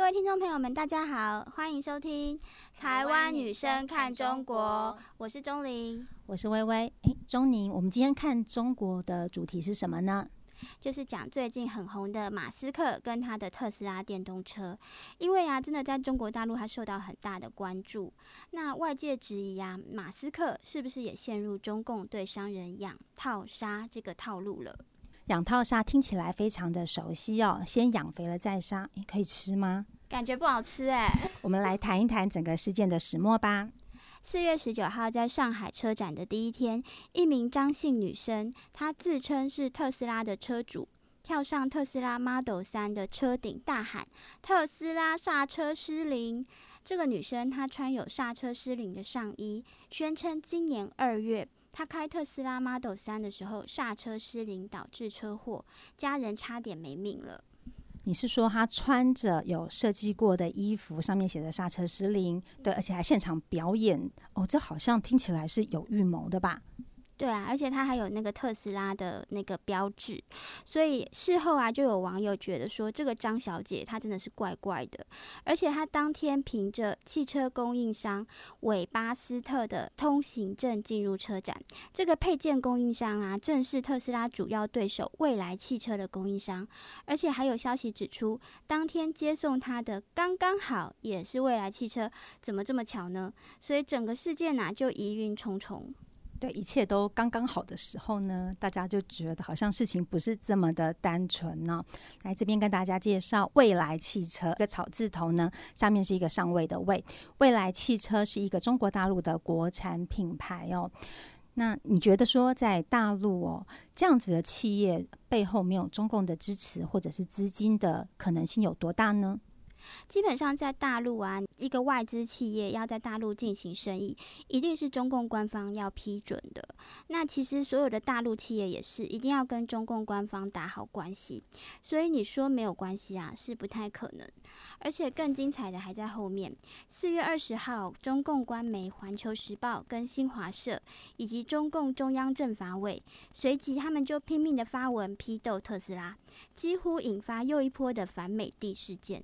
各位听众朋友们，大家好，欢迎收听《台湾女生看中国》，我是钟玲，我是微微。哎，钟宁，我们今天看中国的主题是什么呢？就是讲最近很红的马斯克跟他的特斯拉电动车，因为啊，真的在中国大陆他受到很大的关注。那外界质疑啊，马斯克是不是也陷入中共对商人养套杀这个套路了？养套杀听起来非常的熟悉哦，先养肥了再杀，可以吃吗？感觉不好吃哎。我们来谈一谈整个事件的始末吧。四月十九号，在上海车展的第一天，一名张姓女生，她自称是特斯拉的车主，跳上特斯拉 Model 三的车顶，大喊“特斯拉刹车失灵”。这个女生她穿有刹车失灵的上衣，宣称今年二月。他开特斯拉 Model 三的时候刹车失灵导致车祸，家人差点没命了。你是说他穿着有设计过的衣服，上面写着刹车失灵，对，而且还现场表演？哦，这好像听起来是有预谋的吧？对啊，而且它还有那个特斯拉的那个标志，所以事后啊，就有网友觉得说，这个张小姐她真的是怪怪的。而且她当天凭着汽车供应商韦巴斯特的通行证进入车展，这个配件供应商啊，正是特斯拉主要对手未来汽车的供应商。而且还有消息指出，当天接送她的刚刚好也是未来汽车，怎么这么巧呢？所以整个事件呐，就疑云重重。对，一切都刚刚好的时候呢，大家就觉得好像事情不是这么的单纯呢。来这边跟大家介绍未来汽车，个草字头呢，下面是一个上位的位。未来汽车是一个中国大陆的国产品牌哦。那你觉得说在大陆哦，这样子的企业背后没有中共的支持或者是资金的可能性有多大呢？基本上在大陆啊，一个外资企业要在大陆进行生意，一定是中共官方要批准的。那其实所有的大陆企业也是一定要跟中共官方打好关系。所以你说没有关系啊，是不太可能。而且更精彩的还在后面。四月二十号，中共官媒《环球时报》跟新华社以及中共中央政法委随即他们就拼命的发文批斗特斯拉，几乎引发又一波的反美帝事件。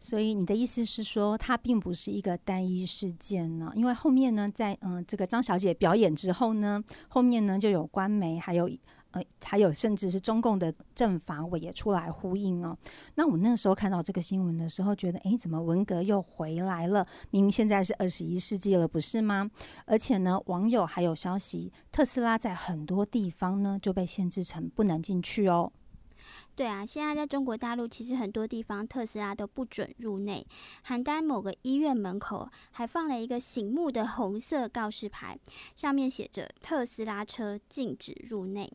所以你的意思是说，它并不是一个单一事件呢？因为后面呢，在嗯这个张小姐表演之后呢，后面呢就有官媒，还有呃还有甚至是中共的政法委也出来呼应哦。那我那时候看到这个新闻的时候，觉得哎，怎么文革又回来了？明明现在是二十一世纪了，不是吗？而且呢，网友还有消息，特斯拉在很多地方呢就被限制成不能进去哦。对啊，现在在中国大陆，其实很多地方特斯拉都不准入内。邯郸某个医院门口还放了一个醒目的红色告示牌，上面写着“特斯拉车禁止入内”。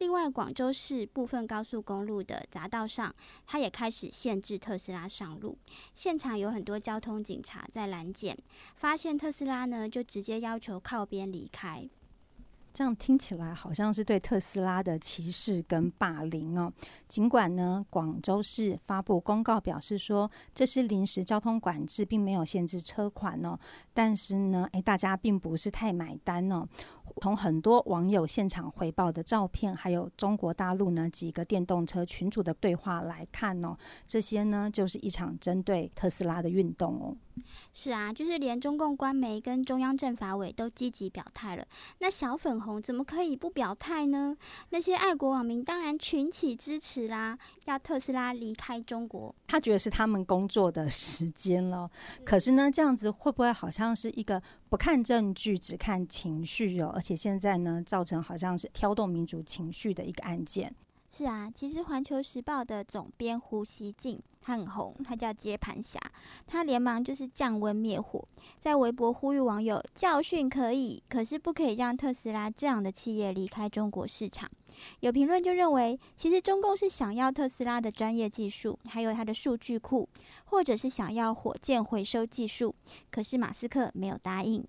另外，广州市部分高速公路的匝道上，它也开始限制特斯拉上路。现场有很多交通警察在拦检，发现特斯拉呢，就直接要求靠边离开。这样听起来好像是对特斯拉的歧视跟霸凌哦。尽管呢，广州市发布公告表示说这是临时交通管制，并没有限制车款哦，但是呢，诶，大家并不是太买单哦。从很多网友现场回报的照片，还有中国大陆呢几个电动车群主的对话来看哦，这些呢就是一场针对特斯拉的运动哦。是啊，就是连中共官媒跟中央政法委都积极表态了，那小粉红怎么可以不表态呢？那些爱国网民当然群起支持啦，要特斯拉离开中国。他觉得是他们工作的时间了，可是呢，这样子会不会好像是一个不看证据只看情绪哦？而且现在呢，造成好像是挑动民族情绪的一个案件。是啊，其实《环球时报》的总编胡锡进他很红，他叫接盘侠，他连忙就是降温灭火，在微博呼吁网友教训可以，可是不可以让特斯拉这样的企业离开中国市场。有评论就认为，其实中共是想要特斯拉的专业技术，还有它的数据库，或者是想要火箭回收技术，可是马斯克没有答应。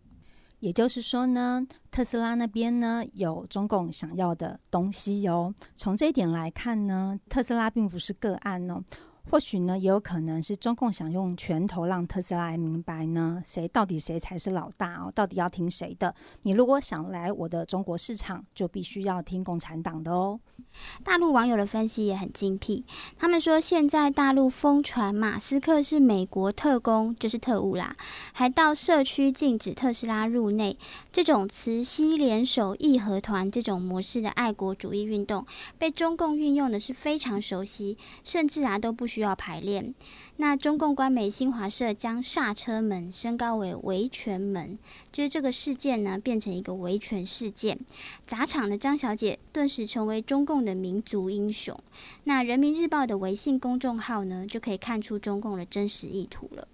也就是说呢，特斯拉那边呢有中共想要的东西哟。从这一点来看呢，特斯拉并不是个案哦。或许呢，也有可能是中共想用拳头让特斯拉明白呢，谁到底谁才是老大哦，到底要听谁的？你如果想来我的中国市场，就必须要听共产党的哦。大陆网友的分析也很精辟，他们说现在大陆疯传马斯克是美国特工，就是特务啦，还到社区禁止特斯拉入内，这种慈禧联手义和团这种模式的爱国主义运动，被中共运用的是非常熟悉，甚至啊都不需需要排练。那中共官媒新华社将刹车门升高为维权门，就是这个事件呢变成一个维权事件，砸场的张小姐顿时成为中共的民族英雄。那人民日报的微信公众号呢，就可以看出中共的真实意图了。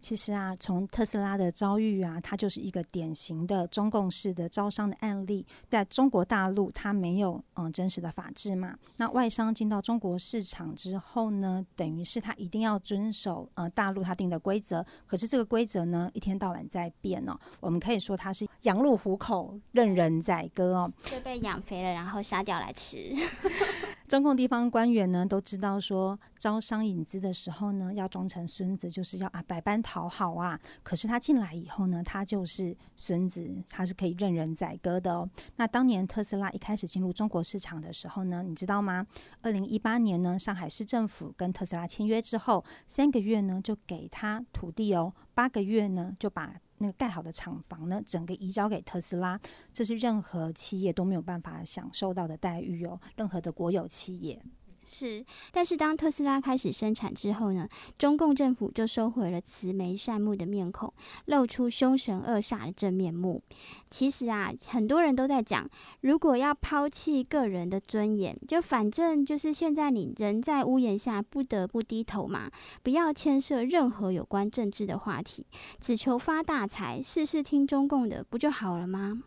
其实啊，从特斯拉的遭遇啊，它就是一个典型的中共式的招商的案例。在中国大陆，它没有嗯真实的法治嘛。那外商进到中国市场之后呢，等于是他一定要遵守呃大陆他定的规则。可是这个规则呢，一天到晚在变哦。我们可以说它是羊入虎口，任人宰割哦。养肥了，然后杀掉来吃。中共地方官员呢都知道说，招商引资的时候呢，要装成孙子，就是要啊百般讨好啊。可是他进来以后呢，他就是孙子，他是可以任人宰割的哦。那当年特斯拉一开始进入中国市场的时候呢，你知道吗？二零一八年呢，上海市政府跟特斯拉签约之后，三个月呢就给他土地哦，八个月呢就把。那个盖好的厂房呢，整个移交给特斯拉，这是任何企业都没有办法享受到的待遇哦，任何的国有企业。是，但是当特斯拉开始生产之后呢，中共政府就收回了慈眉善目的面孔，露出凶神恶煞的真面目。其实啊，很多人都在讲，如果要抛弃个人的尊严，就反正就是现在你人在屋檐下，不得不低头嘛，不要牵涉任何有关政治的话题，只求发大财，事事听中共的，不就好了吗？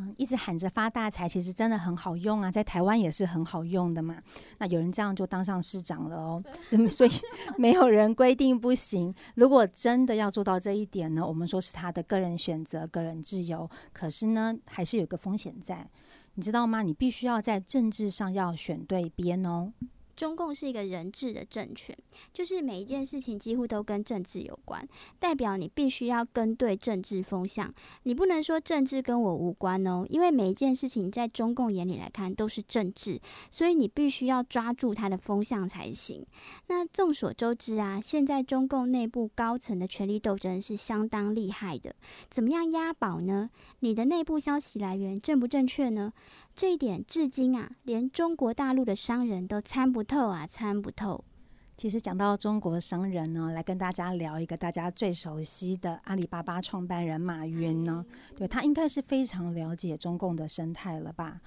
嗯，一直喊着发大财，其实真的很好用啊，在台湾也是很好用的嘛。那有人这样就当上市长了哦，所以没有人规定不行。如果真的要做到这一点呢，我们说是他的个人选择、个人自由。可是呢，还是有个风险在，你知道吗？你必须要在政治上要选对边哦。中共是一个人治的政权，就是每一件事情几乎都跟政治有关，代表你必须要跟对政治风向，你不能说政治跟我无关哦，因为每一件事情在中共眼里来看都是政治，所以你必须要抓住它的风向才行。那众所周知啊，现在中共内部高层的权力斗争是相当厉害的，怎么样押宝呢？你的内部消息来源正不正确呢？这一点至今啊，连中国大陆的商人都参不透啊，参不透。其实讲到中国商人呢，来跟大家聊一个大家最熟悉的阿里巴巴创办人马云呢，对他应该是非常了解中共的生态了吧？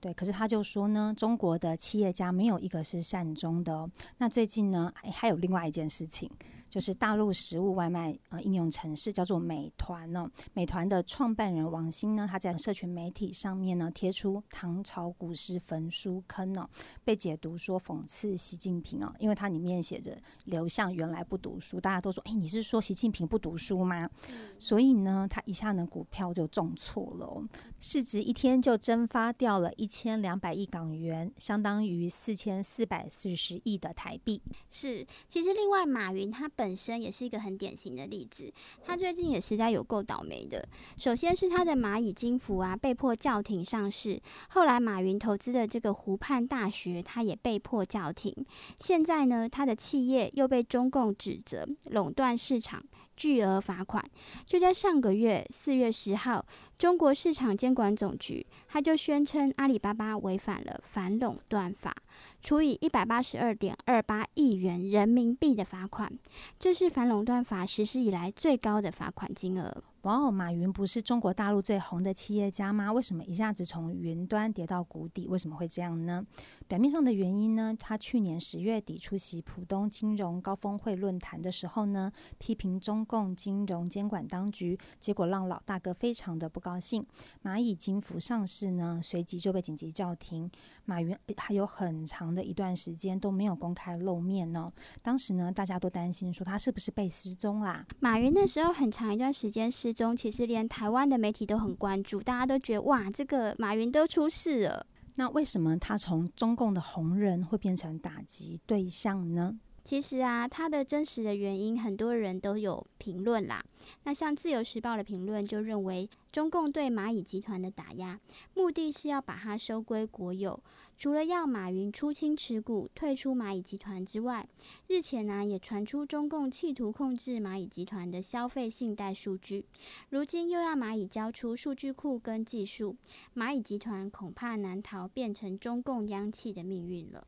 对，可是他就说呢，中国的企业家没有一个是善终的。那最近呢，还有另外一件事情。就是大陆食物外卖呃应用程式叫做美团呢，美团的创办人王兴呢，他在社群媒体上面呢贴出唐朝古诗焚书坑哦，被解读说讽刺习近平哦，因为它里面写着刘向原来不读书，大家都说哎你是说习近平不读书吗？所以呢，他一下呢股票就重挫了，市值一天就蒸发掉了一千两百亿港元，相当于四千四百四十亿的台币。是，其实另外马云他。本身也是一个很典型的例子，他最近也实在有够倒霉的。首先是他的蚂蚁金服啊，被迫叫停上市；后来马云投资的这个湖畔大学，他也被迫叫停。现在呢，他的企业又被中共指责垄断市场。巨额罚款，就在上个月四月十号，中国市场监管总局他就宣称阿里巴巴违反了反垄断法，处以一百八十二点二八亿元人民币的罚款，这是反垄断法实施以来最高的罚款金额。哇哦，马云不是中国大陆最红的企业家吗？为什么一下子从云端跌到谷底？为什么会这样呢？表面上的原因呢？他去年十月底出席浦东金融高峰会论坛的时候呢，批评中共金融监管当局，结果让老大哥非常的不高兴。蚂蚁金服上市呢，随即就被紧急叫停。马云还有很长的一段时间都没有公开露面呢。当时呢，大家都担心说他是不是被失踪啦？马云那时候很长一段时间失中，其实连台湾的媒体都很关注，大家都觉得哇，这个马云都出事了。那为什么他从中共的红人会变成打击对象呢？其实啊，它的真实的原因，很多人都有评论啦。那像自由时报的评论就认为，中共对蚂蚁集团的打压，目的是要把它收归国有。除了要马云出清持股、退出蚂蚁集团之外，日前呢也传出中共企图控制蚂蚁集团的消费信贷数据，如今又要蚂蚁交出数据库跟技术，蚂蚁集团恐怕难逃变成中共央企的命运了。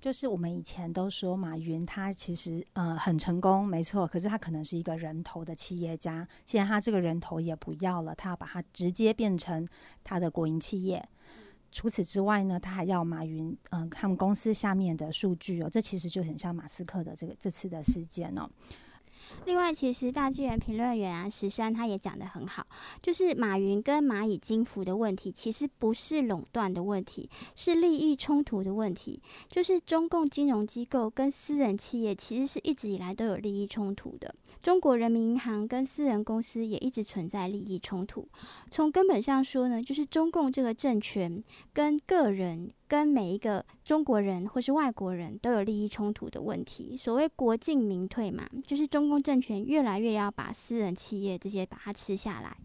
就是我们以前都说马云他其实呃很成功，没错，可是他可能是一个人头的企业家，现在他这个人头也不要了，他要把它直接变成他的国营企业。除此之外呢，他还要马云，嗯，他们公司下面的数据哦，这其实就很像马斯克的这个这次的事件哦。另外，其实大纪元评论员啊，石山他也讲的很好，就是马云跟蚂蚁金服的问题，其实不是垄断的问题，是利益冲突的问题。就是中共金融机构跟私人企业，其实是一直以来都有利益冲突的。中国人民银行跟私人公司也一直存在利益冲突。从根本上说呢，就是中共这个政权跟个人。跟每一个中国人或是外国人都有利益冲突的问题。所谓国进民退嘛，就是中共政权越来越要把私人企业这些把它吃下来。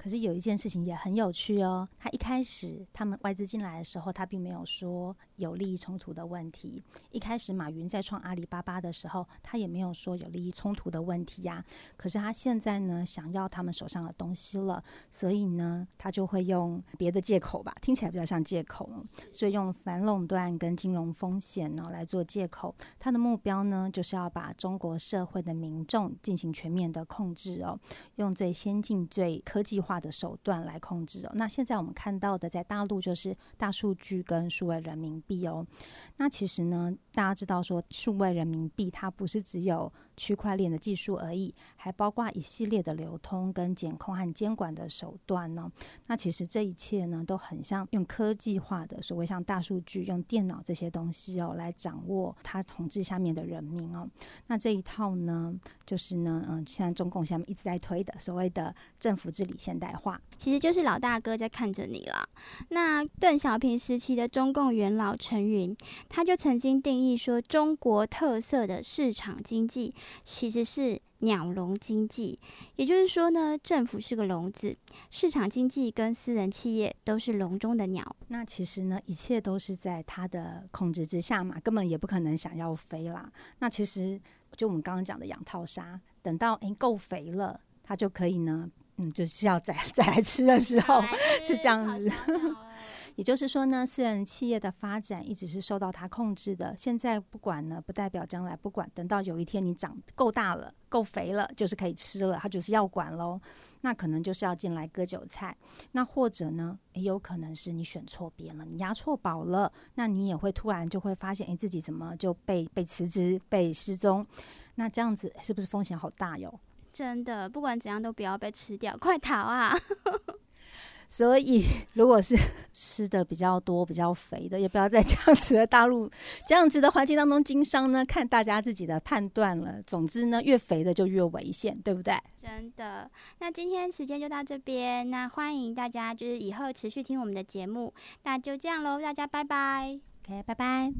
可是有一件事情也很有趣哦，他一开始他们外资进来的时候，他并没有说有利益冲突的问题。一开始马云在创阿里巴巴的时候，他也没有说有利益冲突的问题呀。可是他现在呢，想要他们手上的东西了，所以呢，他就会用别的借口吧，听起来比较像借口，所以用反垄断跟金融风险呢来做借口。他的目标呢，就是要把中国社会的民众进行全面的控制哦，用最先进、最科技。化的手段来控制哦。那现在我们看到的，在大陆就是大数据跟数位人民币哦。那其实呢，大家知道说，数位人民币它不是只有。区块链的技术而已，还包括一系列的流通跟监控和监管的手段呢。那其实这一切呢，都很像用科技化的所谓像大数据、用电脑这些东西哦，来掌握它统治下面的人民哦。那这一套呢，就是呢，嗯，现在中共下面一直在推的所谓的政府治理现代化，其实就是老大哥在看着你了。那邓小平时期的中共元老陈云，他就曾经定义说，中国特色的市场经济。其实是鸟笼经济，也就是说呢，政府是个笼子，市场经济跟私人企业都是笼中的鸟。那其实呢，一切都是在他的控制之下嘛，根本也不可能想要飞啦。那其实就我们刚刚讲的养套沙，等到诶够肥了，它就可以呢，嗯，就是要再 再来吃的时候是这样子。也就是说呢，私人企业的发展一直是受到他控制的。现在不管呢，不代表将来不管。等到有一天你长够大了、够肥了，就是可以吃了，他就是要管喽。那可能就是要进来割韭菜。那或者呢，也有可能是你选错边了，你押错宝了。那你也会突然就会发现，哎，自己怎么就被被辞职、被失踪？那这样子是不是风险好大哟？真的，不管怎样都不要被吃掉，快逃啊！所以，如果是 吃的比较多、比较肥的，也不要在这样子的大陆、这样子的环境当中经商呢。看大家自己的判断了。总之呢，越肥的就越危险，对不对？真的。那今天时间就到这边，那欢迎大家就是以后持续听我们的节目。那就这样喽，大家拜拜。OK，拜拜。